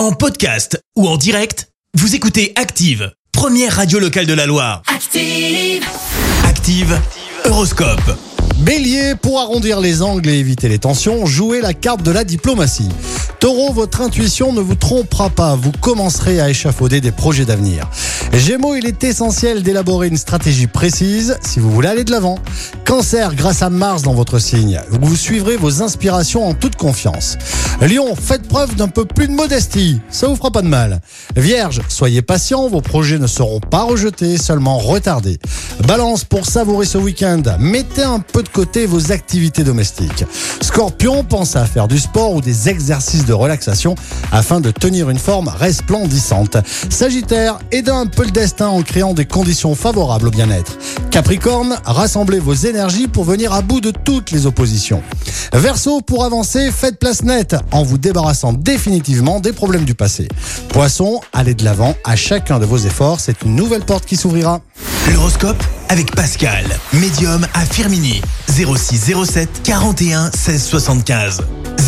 En podcast ou en direct, vous écoutez Active, première radio locale de la Loire. Active. Active, Horoscope. Bélier, pour arrondir les angles et éviter les tensions, jouez la carte de la diplomatie. Taureau, votre intuition ne vous trompera pas, vous commencerez à échafauder des projets d'avenir. Gémeaux, il est essentiel d'élaborer une stratégie précise si vous voulez aller de l'avant. Cancer, grâce à Mars dans votre signe, vous suivrez vos inspirations en toute confiance. Lion, faites preuve d'un peu plus de modestie, ça vous fera pas de mal. Vierge, soyez patient, vos projets ne seront pas rejetés, seulement retardés. Balance, pour savourer ce week-end, mettez un peu de côté vos activités domestiques. Scorpion, pensez à faire du sport ou des exercices de relaxation afin de tenir une forme resplendissante. Sagittaire, aidez un peu le destin en créant des conditions favorables au bien-être. Capricorne, rassemblez vos énergies pour venir à bout de toutes les oppositions. Verseau, pour avancer, faites place nette en vous débarrassant définitivement des problèmes du passé. Poisson, allez de l'avant à chacun de vos efforts, c'est une nouvelle porte qui s'ouvrira. L'horoscope avec Pascal, médium à Firmini. 06 07 41 16 75.